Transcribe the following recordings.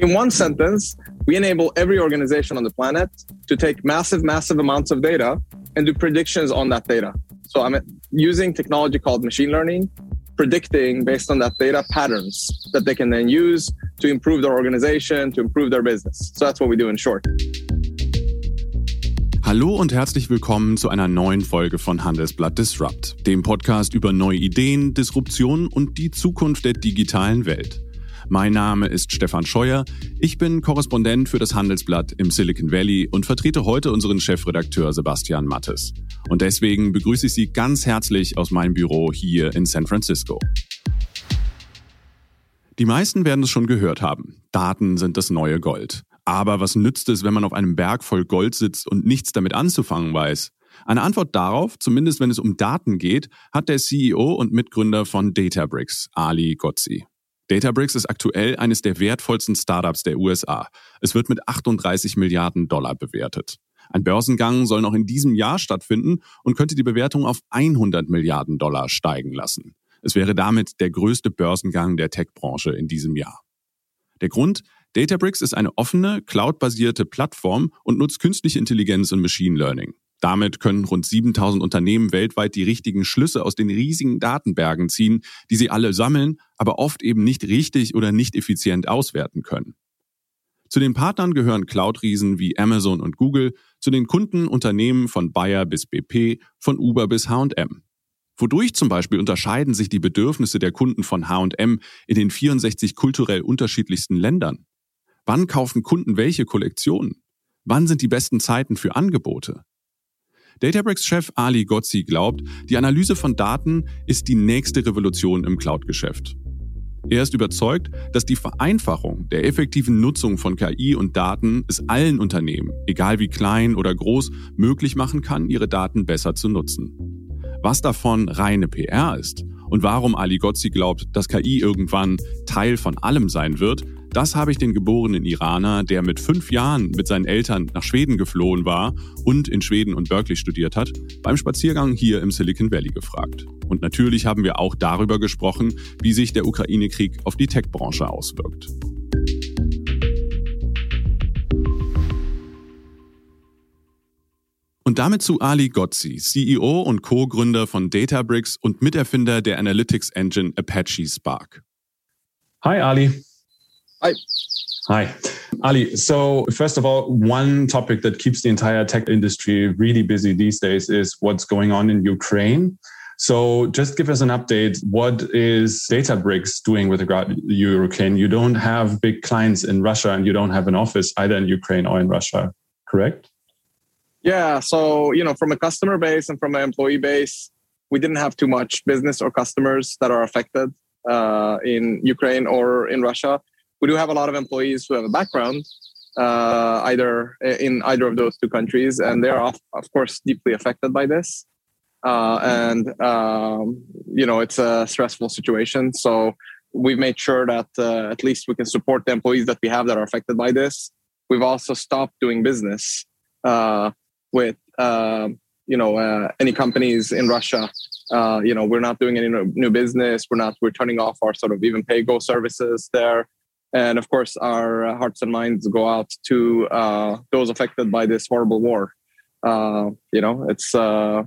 In one sentence, we enable every organization on the planet to take massive, massive amounts of data and do predictions on that data. So I'm using technology called machine learning, predicting based on that data patterns that they can then use to improve their organization, to improve their business. So that's what we do in short. Hallo und herzlich willkommen zu einer neuen Folge von Handelsblatt Disrupt, dem Podcast über neue Ideen, Disruption und die Zukunft der digitalen Welt. Mein Name ist Stefan Scheuer. Ich bin Korrespondent für das Handelsblatt im Silicon Valley und vertrete heute unseren Chefredakteur Sebastian Mattes. Und deswegen begrüße ich Sie ganz herzlich aus meinem Büro hier in San Francisco. Die meisten werden es schon gehört haben. Daten sind das neue Gold. Aber was nützt es, wenn man auf einem Berg voll Gold sitzt und nichts damit anzufangen weiß? Eine Antwort darauf, zumindest wenn es um Daten geht, hat der CEO und Mitgründer von Databricks, Ali Gozzi. Databricks ist aktuell eines der wertvollsten Startups der USA. Es wird mit 38 Milliarden Dollar bewertet. Ein Börsengang soll noch in diesem Jahr stattfinden und könnte die Bewertung auf 100 Milliarden Dollar steigen lassen. Es wäre damit der größte Börsengang der Tech-Branche in diesem Jahr. Der Grund? Databricks ist eine offene, cloud-basierte Plattform und nutzt künstliche Intelligenz und Machine Learning. Damit können rund 7000 Unternehmen weltweit die richtigen Schlüsse aus den riesigen Datenbergen ziehen, die sie alle sammeln, aber oft eben nicht richtig oder nicht effizient auswerten können. Zu den Partnern gehören Cloud-Riesen wie Amazon und Google, zu den Kunden Unternehmen von Bayer bis BP, von Uber bis H&M. Wodurch zum Beispiel unterscheiden sich die Bedürfnisse der Kunden von H&M in den 64 kulturell unterschiedlichsten Ländern? Wann kaufen Kunden welche Kollektionen? Wann sind die besten Zeiten für Angebote? Databricks-Chef Ali Gozzi glaubt, die Analyse von Daten ist die nächste Revolution im Cloud-Geschäft. Er ist überzeugt, dass die Vereinfachung der effektiven Nutzung von KI und Daten es allen Unternehmen, egal wie klein oder groß, möglich machen kann, ihre Daten besser zu nutzen. Was davon reine PR ist und warum Ali Gozzi glaubt, dass KI irgendwann Teil von allem sein wird, das habe ich den geborenen Iraner, der mit fünf Jahren mit seinen Eltern nach Schweden geflohen war und in Schweden und Berkeley studiert hat, beim Spaziergang hier im Silicon Valley gefragt. Und natürlich haben wir auch darüber gesprochen, wie sich der Ukraine-Krieg auf die Tech-Branche auswirkt. Und damit zu Ali Gozzi, CEO und Co-Gründer von Databricks und Miterfinder der Analytics Engine Apache Spark. Hi, Ali. Hi. Hi. Ali, so first of all, one topic that keeps the entire tech industry really busy these days is what's going on in Ukraine. So just give us an update. What is Databricks doing with regard to Ukraine? You don't have big clients in Russia and you don't have an office either in Ukraine or in Russia, correct? Yeah. So, you know, from a customer base and from an employee base, we didn't have too much business or customers that are affected uh, in Ukraine or in Russia we do have a lot of employees who have a background uh, either in either of those two countries, and they are of, of course deeply affected by this. Uh, and um, you know it's a stressful situation, so we've made sure that uh, at least we can support the employees that we have that are affected by this. We've also stopped doing business uh, with um, you know uh, any companies in Russia. Uh, you know we're not doing any new business. We're not. We're turning off our sort of even pay go services there and of course our hearts and minds go out to uh, those affected by this horrible war. Uh, you know it's uh,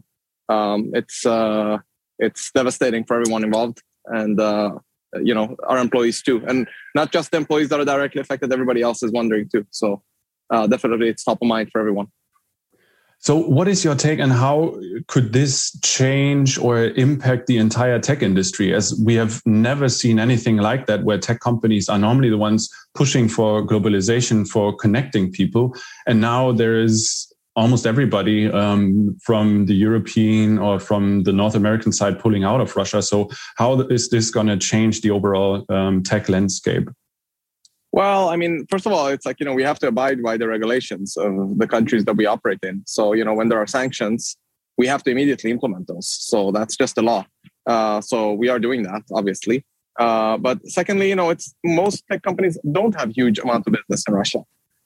um, it's uh, it's devastating for everyone involved and uh, you know our employees too. And not just the employees that are directly affected everybody else is wondering too. So uh, definitely it's top of mind for everyone so, what is your take and how could this change or impact the entire tech industry? As we have never seen anything like that, where tech companies are normally the ones pushing for globalization, for connecting people. And now there is almost everybody um, from the European or from the North American side pulling out of Russia. So, how is this going to change the overall um, tech landscape? Well, I mean, first of all, it's like, you know, we have to abide by the regulations of the countries that we operate in. So, you know, when there are sanctions, we have to immediately implement those. So that's just the law. Uh, so we are doing that, obviously. Uh, but secondly, you know, it's most tech companies don't have huge amount of business in Russia,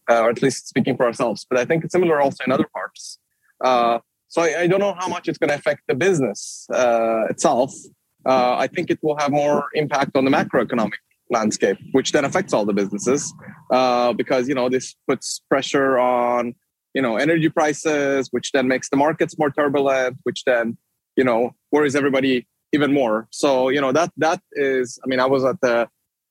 uh, or at least speaking for ourselves. But I think it's similar also in other parts. Uh, so I, I, don't know how much it's going to affect the business uh, itself. Uh, I think it will have more impact on the macroeconomic landscape, which then affects all the businesses. uh, because you know this puts pressure on you know energy prices, which then makes the markets more turbulent, which then you know worries everybody even more. So you know that that is. I mean, I was at the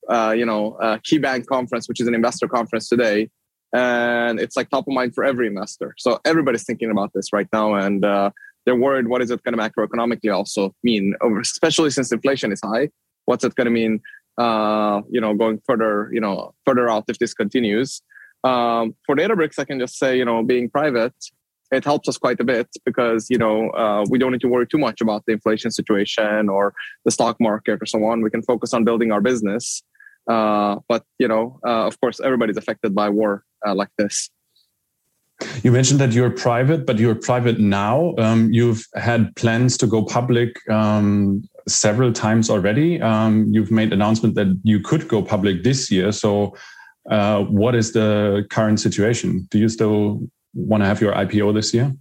uh, you know uh, KeyBanc conference, which is an investor conference today, and it's like top of mind for every investor. So everybody's thinking about this right now, and uh, they're worried. What is it going to macroeconomically also mean, especially since inflation is high? What's it going to mean? Uh, you know, going further, you know, further out if this continues. Um, for Databricks, I can just say, you know, being private, it helps us quite a bit because you know uh, we don't need to worry too much about the inflation situation or the stock market or so on. We can focus on building our business. Uh, but you know, uh, of course, everybody's affected by war uh, like this. You mentioned that you're private, but you're private now. Um, you've had plans to go public um, several times already. Um, you've made announcement that you could go public this year. So, uh, what is the current situation? Do you still want to have your IPO this year?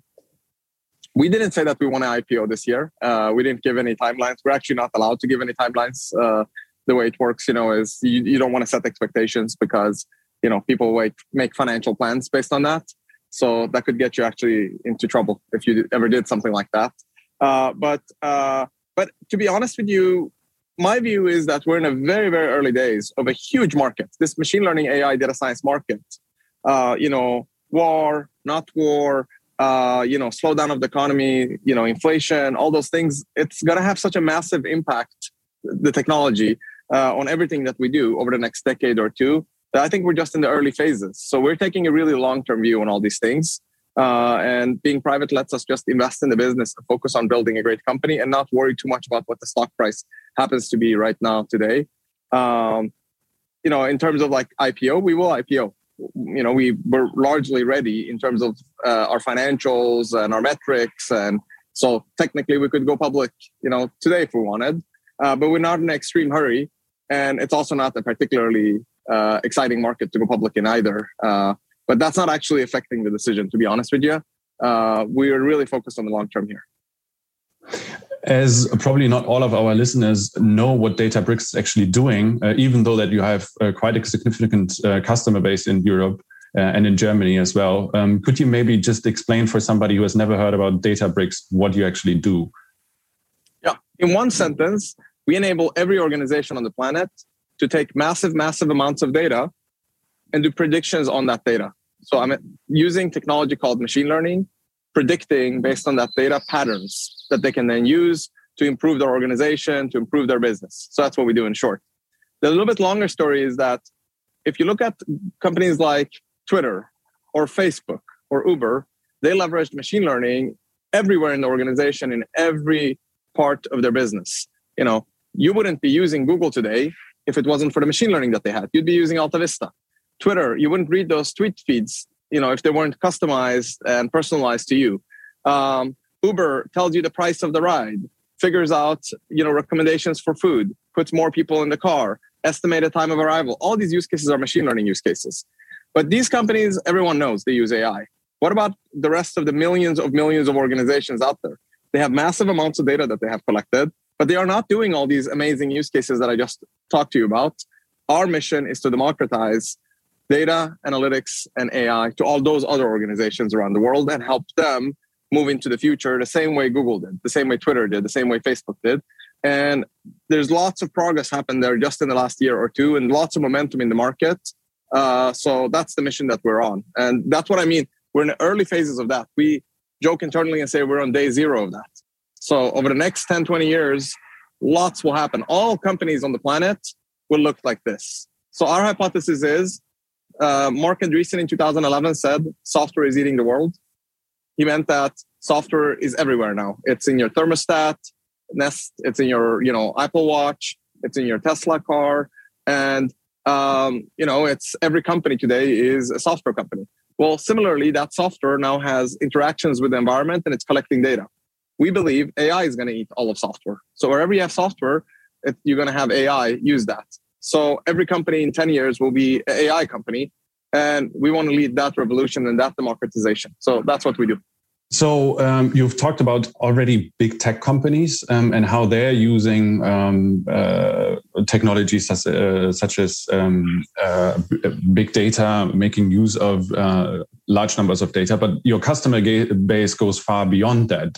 We didn't say that we want to IPO this year. Uh, we didn't give any timelines. We're actually not allowed to give any timelines. Uh, the way it works, you know, is you, you don't want to set expectations because you know people make financial plans based on that. So that could get you actually into trouble if you ever did something like that. Uh, but uh, but to be honest with you, my view is that we're in a very very early days of a huge market. This machine learning AI data science market. Uh, you know, war, not war, uh, you know, slowdown of the economy, you know, inflation, all those things, it's going to have such a massive impact, the technology, uh, on everything that we do over the next decade or two. I think we're just in the early phases. So we're taking a really long term view on all these things. Uh, and being private lets us just invest in the business and focus on building a great company and not worry too much about what the stock price happens to be right now today. Um, you know, in terms of like IPO, we will IPO you know we were largely ready in terms of uh, our financials and our metrics and so technically we could go public you know today if we wanted uh, but we're not in an extreme hurry. And it's also not a particularly uh, exciting market to go public in either. Uh, but that's not actually affecting the decision to be honest with you uh, we're really focused on the long term here as probably not all of our listeners know what Databricks is actually doing, uh, even though that you have uh, quite a significant uh, customer base in Europe uh, and in Germany as well. Um, could you maybe just explain for somebody who has never heard about Databricks what you actually do? Yeah, in one sentence, we enable every organization on the planet to take massive, massive amounts of data and do predictions on that data. So I'm using technology called machine learning predicting based on that data patterns that they can then use to improve their organization, to improve their business. So that's what we do in short. The little bit longer story is that if you look at companies like Twitter or Facebook or Uber, they leveraged machine learning everywhere in the organization in every part of their business. You know, you wouldn't be using Google today if it wasn't for the machine learning that they had. You'd be using AltaVista. Twitter, you wouldn't read those tweet feeds you know if they weren't customized and personalized to you. Um, uber tells you the price of the ride figures out you know recommendations for food puts more people in the car estimated time of arrival. All these use cases are machine learning use cases. But these companies everyone knows they use ai what about the rest of the millions of millions of organizations out there? They have massive amounts of data that they have collected but they are not doing all these amazing use cases that i just talked to you about. Our mission is to democratize data analytics and AI to all those other organizations around the world and help them move into the future the same way Google did, the same way Twitter did, the same way Facebook did. And there's lots of progress happened there just in the last year or two and lots of momentum in the market. Uh, so that's the mission that we're on. And that's what I mean. We're in the early phases of that. We joke internally and say we're on day zero of that. So over the next 10, 20 years, lots will happen. All companies on the planet will look like this. So our hypothesis is uh, Marc Andreessen in 2011 said software is eating the world. He meant that software is everywhere now. It's in your thermostat, Nest. It's in your you know Apple Watch. It's in your Tesla car, and um, you know it's every company today is a software company. Well, similarly, that software now has interactions with the environment and it's collecting data. We believe AI is going to eat all of software. So wherever you have software, it, you're going to have AI use that. So every company in 10 years will be an AI company. And we want to lead that revolution and that democratization. So that's what we do. So um, you've talked about already big tech companies um, and how they're using um, uh, technologies such, uh, such as um, uh, big data, making use of uh, large numbers of data, but your customer base goes far beyond that.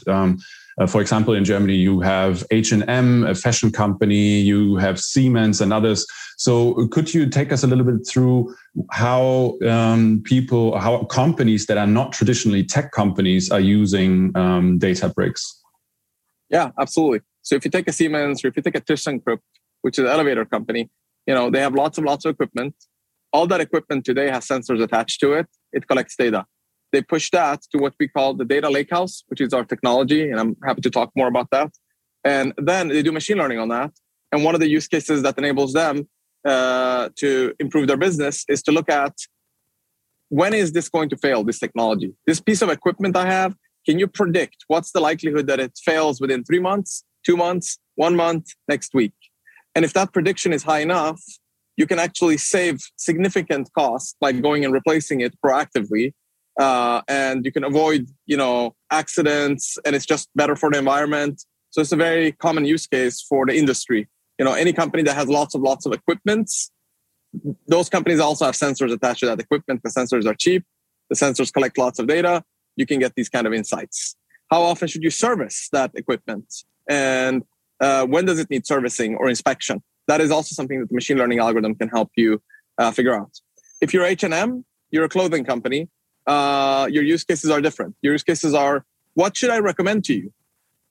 Uh, for example, in Germany, you have H&M, a fashion company, you have Siemens and others. So could you take us a little bit through how um, people, how companies that are not traditionally tech companies are using um, Databricks? Yeah, absolutely. So if you take a Siemens or if you take a ThyssenKrupp, which is an elevator company, you know, they have lots and lots of equipment. All that equipment today has sensors attached to it. It collects data they push that to what we call the data lakehouse, which is our technology. And I'm happy to talk more about that. And then they do machine learning on that. And one of the use cases that enables them uh, to improve their business is to look at when is this going to fail, this technology? This piece of equipment I have, can you predict what's the likelihood that it fails within three months, two months, one month, next week? And if that prediction is high enough, you can actually save significant costs by going and replacing it proactively uh, and you can avoid you know accidents and it's just better for the environment. So it's a very common use case for the industry. You know any company that has lots of lots of equipment those companies also have sensors attached to that equipment. The sensors are cheap. The sensors collect lots of data. You can get these kind of insights. How often should you service that equipment? And uh, when does it need servicing or inspection? That is also something that the machine learning algorithm can help you uh, figure out. If you're h&m you're a clothing company uh, your use cases are different. Your use cases are what should I recommend to you?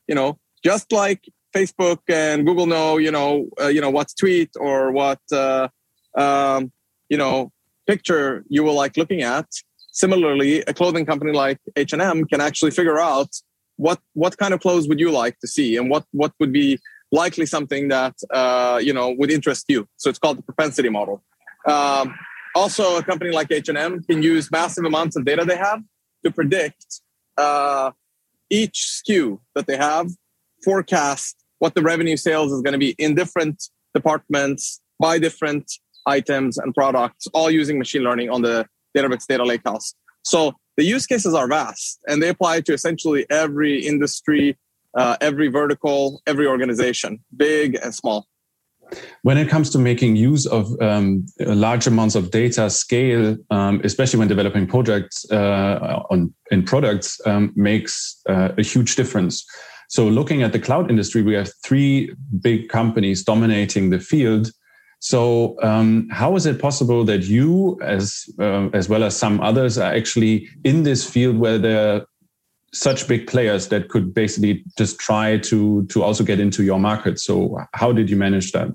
You know, just like Facebook and Google know, you know, uh, you know what's tweet or what uh, um, you know picture you will like looking at. Similarly, a clothing company like H and M can actually figure out what what kind of clothes would you like to see and what what would be likely something that uh, you know would interest you. So it's called the propensity model. Um, also, a company like H&M can use massive amounts of data they have to predict uh, each SKU that they have, forecast what the revenue sales is going to be in different departments by different items and products, all using machine learning on the Databricks data lakehouse. So the use cases are vast and they apply to essentially every industry, uh, every vertical, every organization, big and small. When it comes to making use of um, large amounts of data scale, um, especially when developing projects uh, on in products, um, makes uh, a huge difference. So, looking at the cloud industry, we have three big companies dominating the field. So, um, how is it possible that you, as uh, as well as some others, are actually in this field where there such big players that could basically just try to to also get into your market? So, how did you manage that?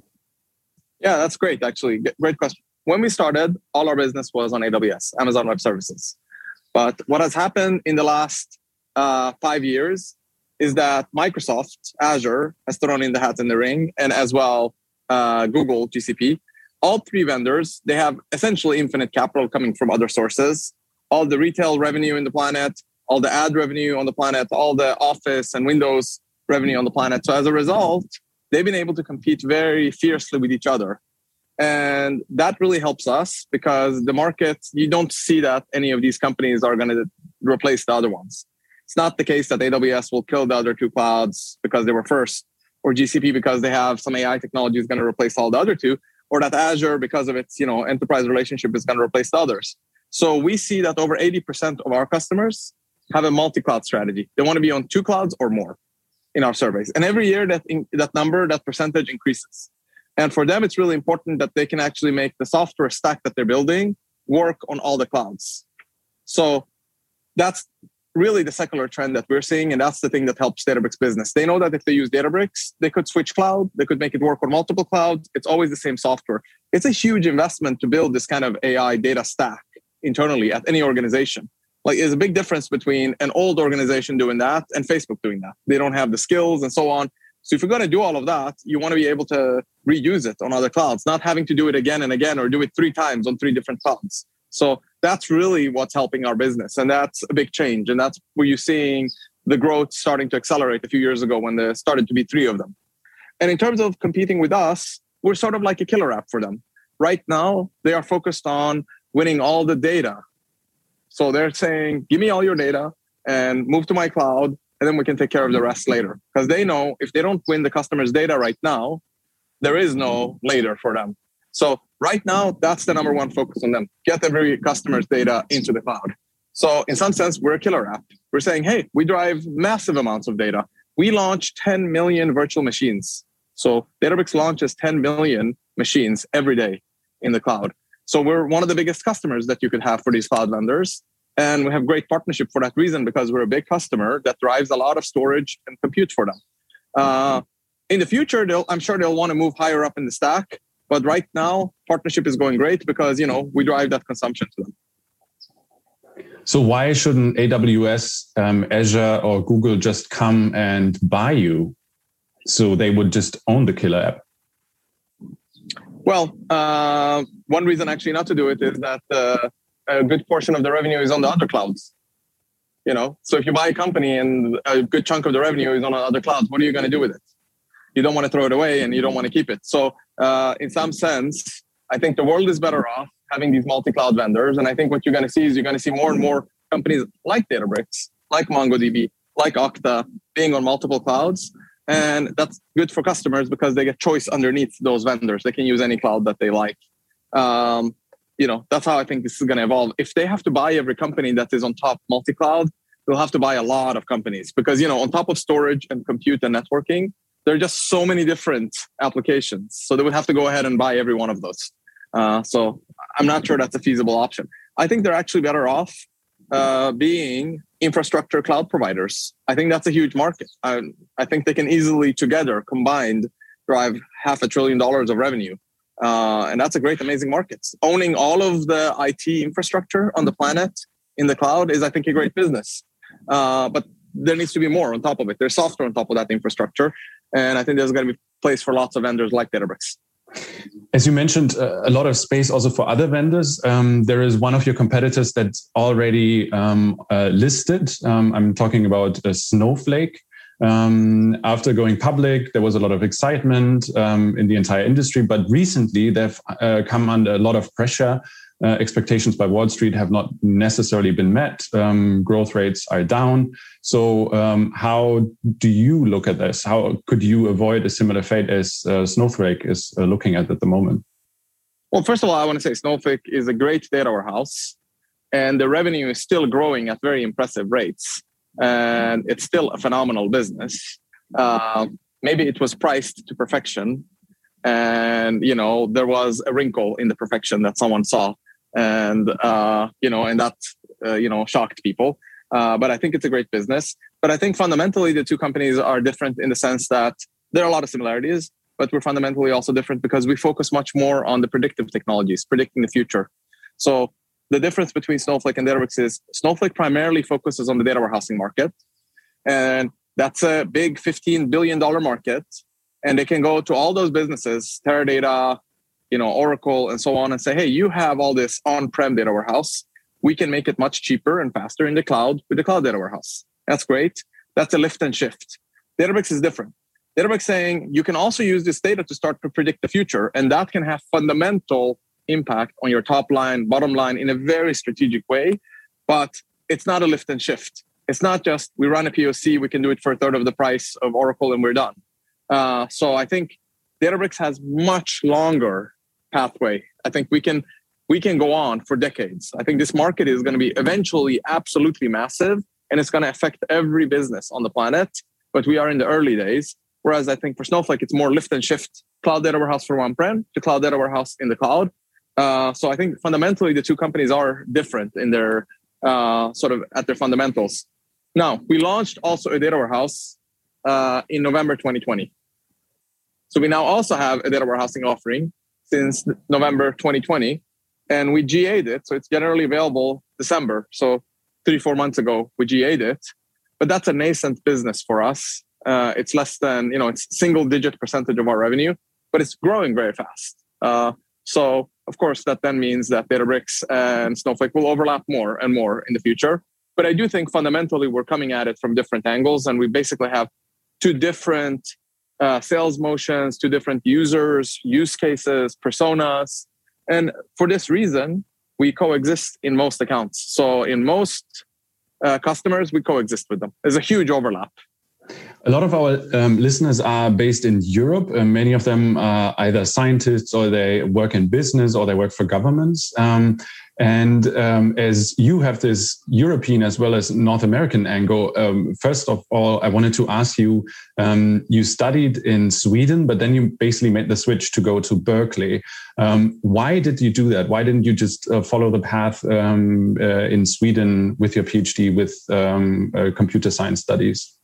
Yeah, that's great. Actually, great question. When we started, all our business was on AWS, Amazon Web Services. But what has happened in the last uh, five years is that Microsoft Azure has thrown in the hat in the ring, and as well uh, Google GCP. All three vendors they have essentially infinite capital coming from other sources. All the retail revenue in the planet, all the ad revenue on the planet, all the Office and Windows revenue on the planet. So as a result, they've been able to compete very fiercely with each other. And that really helps us because the market, you don't see that any of these companies are going to replace the other ones. It's not the case that AWS will kill the other two clouds because they were first, or GCP because they have some AI technology is going to replace all the other two, or that Azure because of its you know enterprise relationship is going to replace the others. So we see that over 80% of our customers have a multi-cloud strategy. They want to be on two clouds or more in our surveys. And every year that in, that number, that percentage increases. And for them, it's really important that they can actually make the software stack that they're building work on all the clouds. So that's really the secular trend that we're seeing. And that's the thing that helps Databricks business. They know that if they use Databricks, they could switch cloud, they could make it work on multiple clouds. It's always the same software. It's a huge investment to build this kind of AI data stack internally at any organization like there's a big difference between an old organization doing that and facebook doing that. They don't have the skills and so on. So if you're going to do all of that you want to be able to reuse it on other clouds not having to do it again and again or do it three times on three different clouds. So that's really what's helping our business and that's a big change and that's where you're seeing the growth starting to accelerate a few years ago when there started to be three of them. And in terms of competing with us we're sort of like a killer app for them. Right now they are focused on winning all the data so they're saying, give me all your data and move to my cloud, and then we can take care of the rest later. Because they know if they don't win the customer's data right now, there is no later for them. So right now, that's the number one focus on them. Get every customer's data into the cloud. So in some sense, we're a killer app. We're saying, hey, we drive massive amounts of data. We launch 10 million virtual machines. So Databricks launches 10 million machines every day in the cloud. So we're one of the biggest customers that you could have for these cloud vendors. And we have great partnership for that reason because we're a big customer that drives a lot of storage and compute for them. Uh, in the future, I'm sure they'll want to move higher up in the stack. But right now, partnership is going great because you know we drive that consumption to them. So why shouldn't AWS, um, Azure, or Google just come and buy you? So they would just own the killer app. Well, uh, one reason actually not to do it is that uh, a good portion of the revenue is on the other clouds. You know, so if you buy a company and a good chunk of the revenue is on other clouds, what are you going to do with it? You don't want to throw it away and you don't want to keep it. So, uh, in some sense, I think the world is better off having these multi-cloud vendors. And I think what you're going to see is you're going to see more and more companies like Databricks, like MongoDB, like Okta being on multiple clouds. And that's good for customers because they get choice underneath those vendors. They can use any cloud that they like. Um, you know, that's how I think this is going to evolve. If they have to buy every company that is on top multi-cloud, they'll have to buy a lot of companies because, you know, on top of storage and compute and networking, there are just so many different applications. So they would have to go ahead and buy every one of those. Uh, so I'm not sure that's a feasible option. I think they're actually better off uh, being infrastructure cloud providers. I think that's a huge market. I, I think they can easily together combined drive half a trillion dollars of revenue. Uh, and that's a great, amazing market. Owning all of the IT infrastructure on the planet in the cloud is, I think, a great business. Uh, but there needs to be more on top of it. There's software on top of that infrastructure. And I think there's going to be place for lots of vendors like Databricks. As you mentioned, uh, a lot of space also for other vendors. Um, there is one of your competitors that's already um, uh, listed. Um, I'm talking about uh, Snowflake. Um, after going public, there was a lot of excitement um, in the entire industry, but recently they've uh, come under a lot of pressure uh, expectations by Wall Street have not necessarily been met. Um, growth rates are down. So, um, how do you look at this? How could you avoid a similar fate as uh, Snowflake is uh, looking at at the moment? Well, first of all, I want to say Snowflake is a great data warehouse, and the revenue is still growing at very impressive rates, and it's still a phenomenal business. Uh, maybe it was priced to perfection, and you know there was a wrinkle in the perfection that someone saw and uh, you know, and that uh, you know shocked people. Uh, but I think it's a great business. But I think fundamentally the two companies are different in the sense that there are a lot of similarities, but we're fundamentally also different because we focus much more on the predictive technologies, predicting the future. So the difference between Snowflake and Databricks is Snowflake primarily focuses on the data warehousing market, and that's a big $15 billion market. And they can go to all those businesses, Teradata, you know oracle and so on and say hey you have all this on-prem data warehouse. We can make it much cheaper and faster in the cloud with the cloud data warehouse. That's great. That's a lift and shift. Databricks is different. Databricks saying you can also use this data to start to predict the future and that can have fundamental impact on your top line bottom line in a very strategic way but it's not a lift and shift. It's not just we run a poc we can do it for a third of the price of oracle and we're done. Uh, so i think databricks has much longer pathway. I think we can we can go on for decades. I think this market is going to be eventually absolutely massive and it's going to affect every business on the planet. But we are in the early days. Whereas I think for Snowflake, it's more lift and shift cloud data warehouse for on prem to cloud data warehouse in the cloud. Uh, so I think fundamentally the two companies are different in their uh, sort of at their fundamentals. Now, we launched also a data warehouse uh, in November 2020. So we now also have a data warehousing offering since November 2020, and we GA'd it. So it's generally available December. So three, four months ago, we GA'd it. But that's a nascent business for us. Uh, it's less than, you know, it's single digit percentage of our revenue, but it's growing very fast. Uh, so, of course, that then means that Databricks and Snowflake will overlap more and more in the future. But I do think fundamentally we're coming at it from different angles, and we basically have two different uh, sales motions to different users, use cases, personas. And for this reason, we coexist in most accounts. So in most uh, customers, we coexist with them. There's a huge overlap. A lot of our um, listeners are based in Europe. Uh, many of them are either scientists or they work in business or they work for governments. Um, and um, as you have this European as well as North American angle, um, first of all, I wanted to ask you um, you studied in Sweden, but then you basically made the switch to go to Berkeley. Um, why did you do that? Why didn't you just uh, follow the path um, uh, in Sweden with your PhD with um, uh, computer science studies?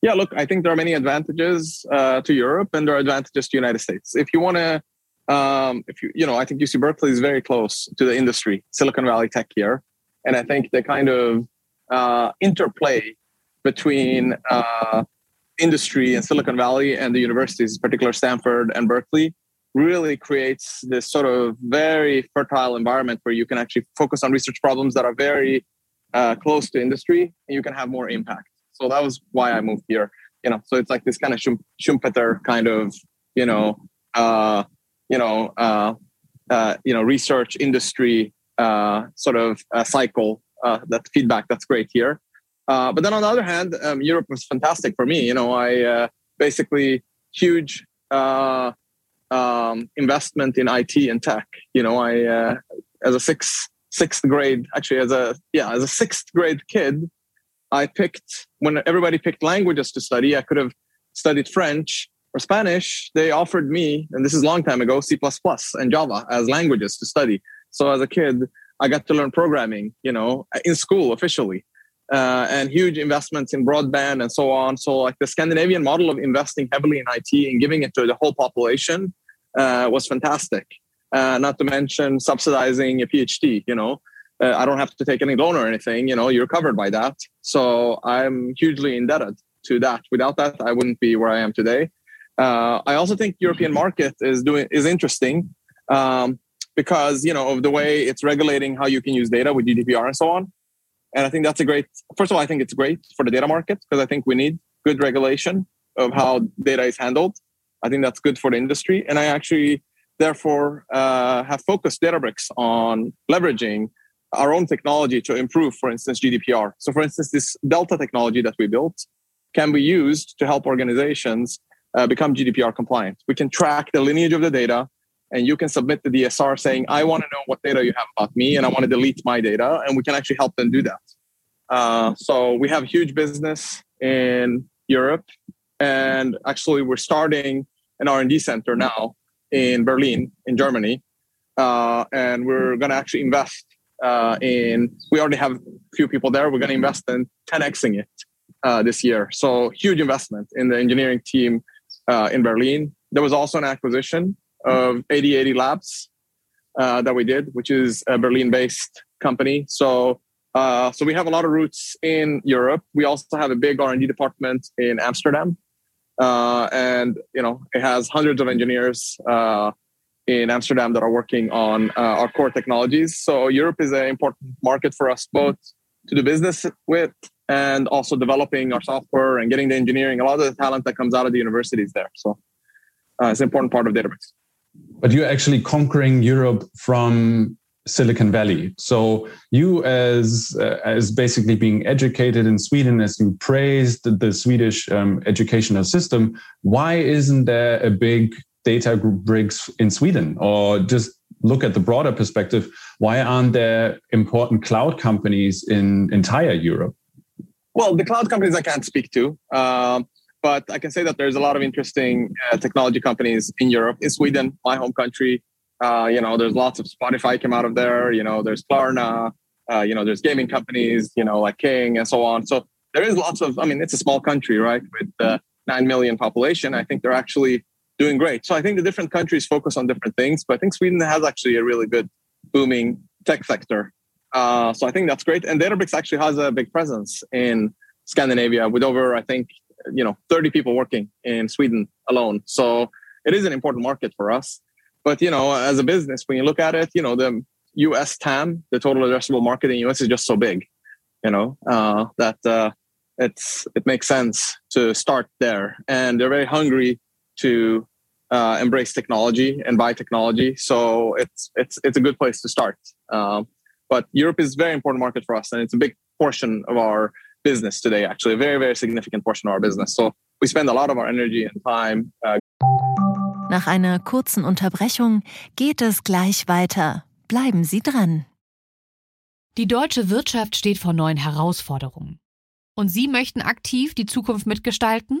Yeah, look, I think there are many advantages uh, to Europe and there are advantages to the United States. If you want to um, if you you know, I think UC Berkeley is very close to the industry, Silicon Valley tech here, and I think the kind of uh, interplay between uh, industry and Silicon Valley and the universities, particularly Stanford and Berkeley, really creates this sort of very fertile environment where you can actually focus on research problems that are very uh, close to industry and you can have more impact. So that was why I moved here. You know, so it's like this kind of Schumpeter kind of, you know, uh, you know, uh, uh, you know, research industry uh, sort of cycle. Uh, that feedback that's great here. Uh, but then on the other hand, um, Europe was fantastic for me. You know, I uh, basically huge um, investment in IT and tech. You know, I as a sixth sixth grade, actually as a yeah as a sixth grade kid, I picked when everybody picked languages to study. I could have studied French or Spanish, they offered me, and this is a long time ago, C++ and Java as languages to study. So as a kid, I got to learn programming, you know, in school officially, uh, and huge investments in broadband and so on. So like the Scandinavian model of investing heavily in IT and giving it to the whole population uh, was fantastic. Uh, not to mention subsidizing a PhD, you know. Uh, I don't have to take any loan or anything, you know, you're covered by that. So I'm hugely indebted to that. Without that, I wouldn't be where I am today. Uh, I also think European market is doing is interesting um, because you know of the way it's regulating how you can use data with GDPR and so on. And I think that's a great. First of all, I think it's great for the data market because I think we need good regulation of how data is handled. I think that's good for the industry, and I actually therefore uh, have focused Databricks on leveraging our own technology to improve, for instance, GDPR. So, for instance, this Delta technology that we built can be used to help organizations uh, become GDPR compliant. We can track the lineage of the data and you can submit the DSR saying, I want to know what data you have about me and I want to delete my data. And we can actually help them do that. Uh, so we have huge business in Europe. And actually, we're starting an R&D center now in Berlin, in Germany. Uh, and we're going to actually invest uh, in, we already have a few people there. We're going to invest in 10xing it uh, this year. So huge investment in the engineering team uh, in Berlin. There was also an acquisition of 8080 Labs uh, that we did, which is a Berlin-based company. So, uh, so we have a lot of roots in Europe. We also have a big R&D department in Amsterdam, uh, and you know it has hundreds of engineers uh, in Amsterdam that are working on uh, our core technologies. So Europe is an important market for us both to do business with and also developing our software and getting the engineering, a lot of the talent that comes out of the universities there. So uh, it's an important part of Databricks. But you're actually conquering Europe from Silicon Valley. So you, as uh, as basically being educated in Sweden, as you praised the Swedish um, educational system, why isn't there a big data Databricks in Sweden? Or just look at the broader perspective, why aren't there important cloud companies in entire Europe? Well, the cloud companies I can't speak to, um, but I can say that there's a lot of interesting uh, technology companies in Europe, in Sweden, my home country. Uh, you know, there's lots of Spotify came out of there. You know, there's Klarna. Uh, you know, there's gaming companies. You know, like King and so on. So there is lots of. I mean, it's a small country, right, with uh, nine million population. I think they're actually doing great. So I think the different countries focus on different things, but I think Sweden has actually a really good booming tech sector uh, so I think that's great. And Databricks actually has a big presence in Scandinavia with over, I think, you know, 30 people working in Sweden alone. So it is an important market for us. But you know, as a business, when you look at it, you know, the U.S. TAM, the total addressable market in the U.S. is just so big, you know, uh, that uh, it's it makes sense to start there. And they're very hungry to uh, embrace technology and buy technology. So it's it's it's a good place to start. Um, but Europe is a very important market for us, and it's a big portion of our business today, actually, a very, very significant portion of our business. So we spend a lot of our energy and time. Uh, Nach einer kurzen Unterbrechung geht es gleich weiter. Bleiben Sie dran. Die deutsche Wirtschaft steht vor neuen Herausforderungen. Und Sie möchten aktiv die Zukunft mitgestalten?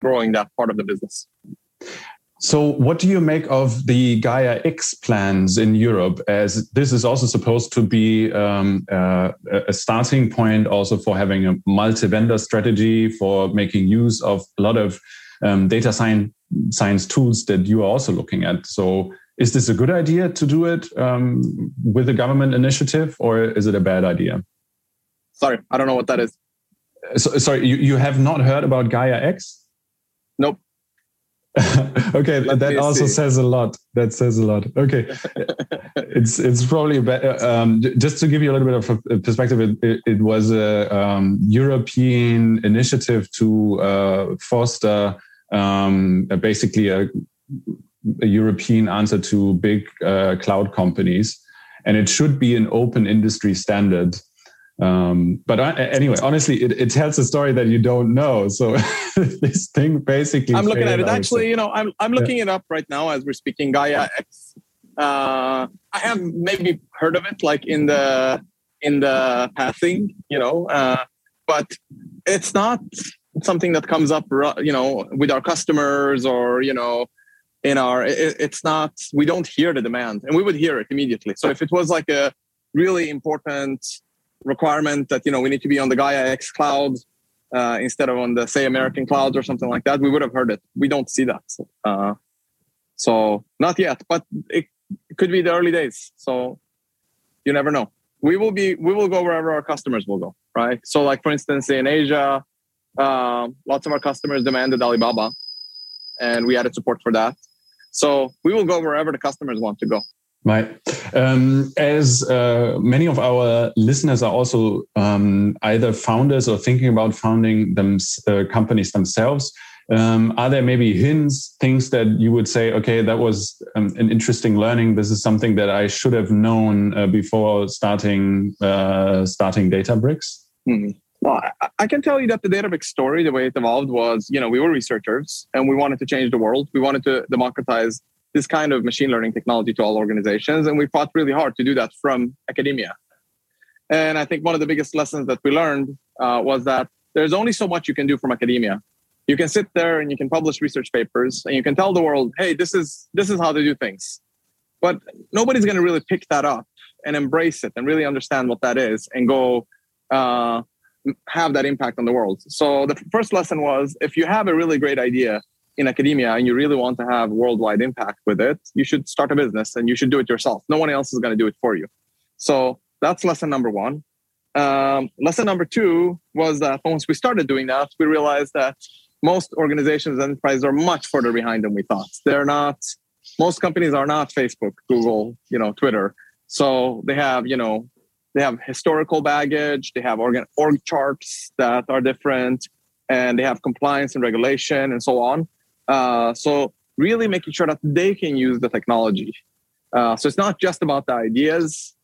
Growing that part of the business. So, what do you make of the Gaia X plans in Europe? As this is also supposed to be um, uh, a starting point, also for having a multi-vendor strategy, for making use of a lot of um, data science science tools that you are also looking at. So, is this a good idea to do it um, with a government initiative, or is it a bad idea? Sorry, I don't know what that is. So, sorry, you, you have not heard about Gaia X? Okay, Let that also see. says a lot. That says a lot. Okay, it's it's probably better. Um, just to give you a little bit of a perspective, it, it, it was a um, European initiative to uh, foster um, basically a, a, European answer to big uh, cloud companies, and it should be an open industry standard. Um, but uh, anyway, honestly, it, it, tells a story that you don't know. So this thing basically. I'm looking at it. Actually, you know, I'm I'm looking yeah. it up right now as we're speaking. Gaia X. Uh, I have maybe heard of it, like in the in the passing, you know, uh, but it's not something that comes up, you know, with our customers or you know, in our. It, it's not. We don't hear the demand, and we would hear it immediately. So if it was like a really important requirement that you know we need to be on the Gaia X cloud uh, instead of on the say American clouds or something like that, we would have heard it. We don't see that, uh, so not yet. But it, it could be the early days. So you never know. We will be we will go wherever our customers will go, right? So like for instance, in Asia, uh, lots of our customers demanded Alibaba, and we added support for that. So we will go wherever the customers want to go. Right. Um, as uh, many of our listeners are also um, either founders or thinking about founding them uh, companies themselves, um, are there maybe hints, things that you would say, okay, that was um, an interesting learning. This is something that I should have known uh, before starting uh, starting Databricks. Hmm. Well, I can tell you that the Databricks story, the way it evolved was, you know, we were researchers and we wanted to change the world. We wanted to democratize this kind of machine learning technology to all organizations. And we fought really hard to do that from academia. And I think one of the biggest lessons that we learned uh, was that there's only so much you can do from academia. You can sit there and you can publish research papers and you can tell the world, hey, this is this is how they do things. But nobody's going to really pick that up and embrace it and really understand what that is and go uh, have that impact on the world. So the first lesson was if you have a really great idea, in academia and you really want to have worldwide impact with it, you should start a business and you should do it yourself. No one else is going to do it for you. So that's lesson number one. Um, lesson number two was that once we started doing that, we realized that most organizations and enterprises are much further behind than we thought. They're not, most companies are not Facebook, Google, you know, Twitter. So they have, you know, they have historical baggage, they have org, org charts that are different, and they have compliance and regulation and so on. Uh, so really making sure that they can use the technology. Uh, so it's not just about the ideas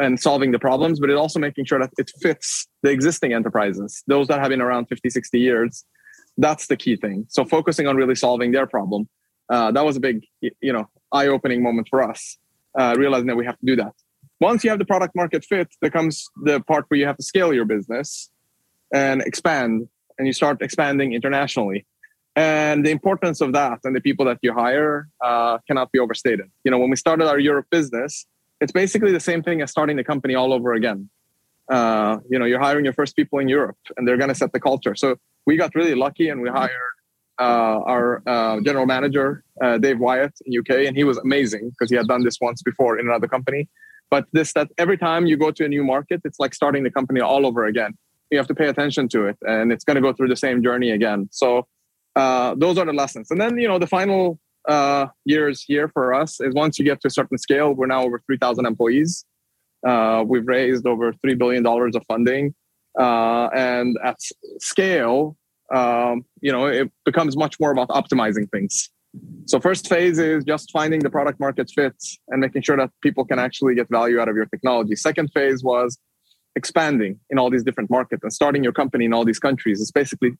and solving the problems, but it's also making sure that it fits the existing enterprises, those that have been around 50, 60 years. That's the key thing. So focusing on really solving their problem. Uh, that was a big, you know, eye-opening moment for us, uh, realizing that we have to do that. Once you have the product market fit, there comes the part where you have to scale your business and expand, and you start expanding internationally and the importance of that and the people that you hire uh, cannot be overstated. You know when we started our europe business it's basically the same thing as starting the company all over again. Uh, you know you're hiring your first people in europe and they're going to set the culture. So we got really lucky and we hired uh, our uh, general manager uh, dave wyatt in uk and he was amazing because he had done this once before in another company. But this that every time you go to a new market it's like starting the company all over again. You have to pay attention to it, and it's going to go through the same journey again. So uh, those are the lessons. And then you know the final uh, years here for us is once you get to a certain scale, we're now over 3,000 employees. Uh, we've raised over $3 billion of funding. Uh, and at scale, um, you know, it becomes much more about optimizing things. So first phase is just finding the product market fit and making sure that people can actually get value out of your technology. Second phase was expanding in all these different markets and starting your company in all these countries. It's basically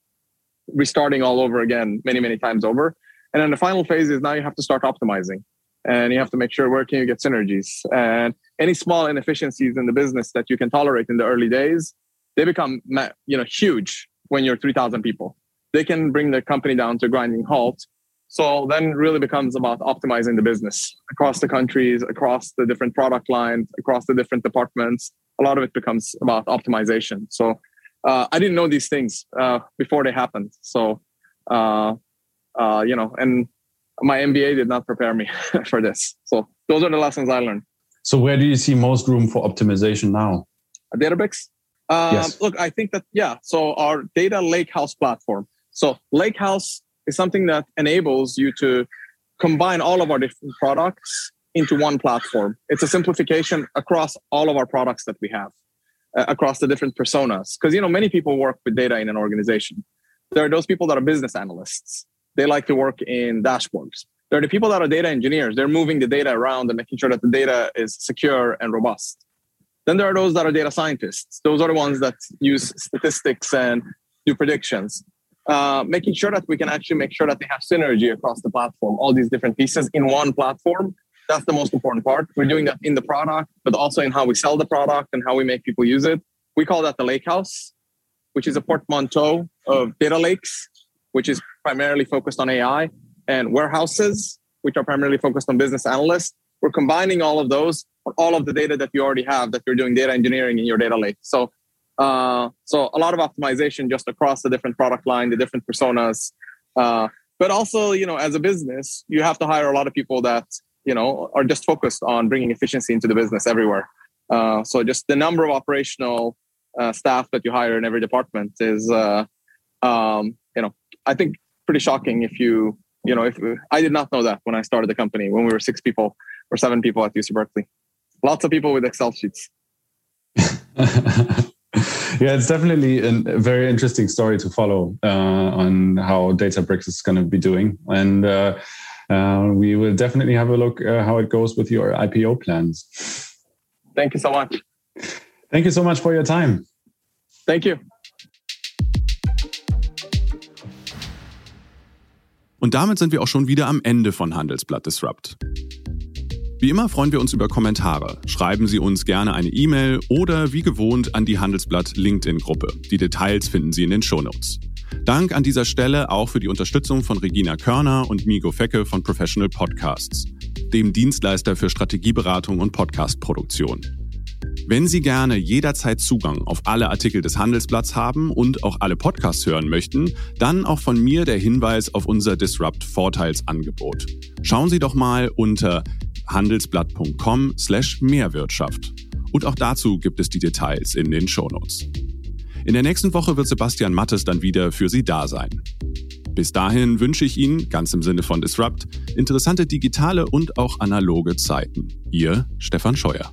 restarting all over again many, many times over. And then the final phase is now you have to start optimizing and you have to make sure where can you get synergies and any small inefficiencies in the business that you can tolerate in the early days, they become you know huge when you're 3,000 people. They can bring the company down to grinding halt. So then really becomes about optimizing the business across the countries, across the different product lines, across the different departments. A lot of it becomes about optimization. So uh, I didn't know these things uh, before they happened. So uh, uh, you know, and my MBA did not prepare me for this. So those are the lessons I learned. So where do you see most room for optimization now? At Databricks? Um, yes. Look, I think that, yeah. So our data lakehouse platform. So lakehouse is something that enables you to combine all of our different products into one platform. It's a simplification across all of our products that we have, uh, across the different personas. Because, you know, many people work with data in an organization. There are those people that are business analysts they like to work in dashboards. There are the people that are data engineers. They're moving the data around and making sure that the data is secure and robust. Then there are those that are data scientists. Those are the ones that use statistics and do predictions. Uh, making sure that we can actually make sure that they have synergy across the platform, all these different pieces in one platform. That's the most important part. We're doing that in the product, but also in how we sell the product and how we make people use it. We call that the lake house, which is a portmanteau of data lakes which is primarily focused on AI, and warehouses, which are primarily focused on business analysts. We're combining all of those all of the data that you already have that you're doing data engineering in your data lake. So, uh, so a lot of optimization just across the different product line, the different personas. Uh, but also, you know, as a business, you have to hire a lot of people that you know are just focused on bringing efficiency into the business everywhere. Uh, so, just the number of operational uh, staff that you hire in every department is, uh, um, you know, I think pretty shocking if you, you know, if I did not know that when I started the company when we were six people or seven people at UC Berkeley. Lots of people with Excel sheets. yeah, it's definitely a very interesting story to follow uh, on how Databricks is going to be doing. And uh, uh, we will definitely have a look uh, how it goes with your IPO plans. Thank you so much. Thank you so much for your time. Thank you. Und damit sind wir auch schon wieder am Ende von Handelsblatt Disrupt. Wie immer freuen wir uns über Kommentare. Schreiben Sie uns gerne eine E-Mail oder wie gewohnt an die Handelsblatt LinkedIn-Gruppe. Die Details finden Sie in den Shownotes. Dank an dieser Stelle auch für die Unterstützung von Regina Körner und Migo Fecke von Professional Podcasts, dem Dienstleister für Strategieberatung und Podcastproduktion. Wenn Sie gerne jederzeit Zugang auf alle Artikel des Handelsblatts haben und auch alle Podcasts hören möchten, dann auch von mir der Hinweis auf unser Disrupt Vorteilsangebot. Schauen Sie doch mal unter handelsblatt.com slash Mehrwirtschaft. Und auch dazu gibt es die Details in den Shownotes. In der nächsten Woche wird Sebastian Mattes dann wieder für Sie da sein. Bis dahin wünsche ich Ihnen, ganz im Sinne von Disrupt, interessante digitale und auch analoge Zeiten. Ihr Stefan Scheuer.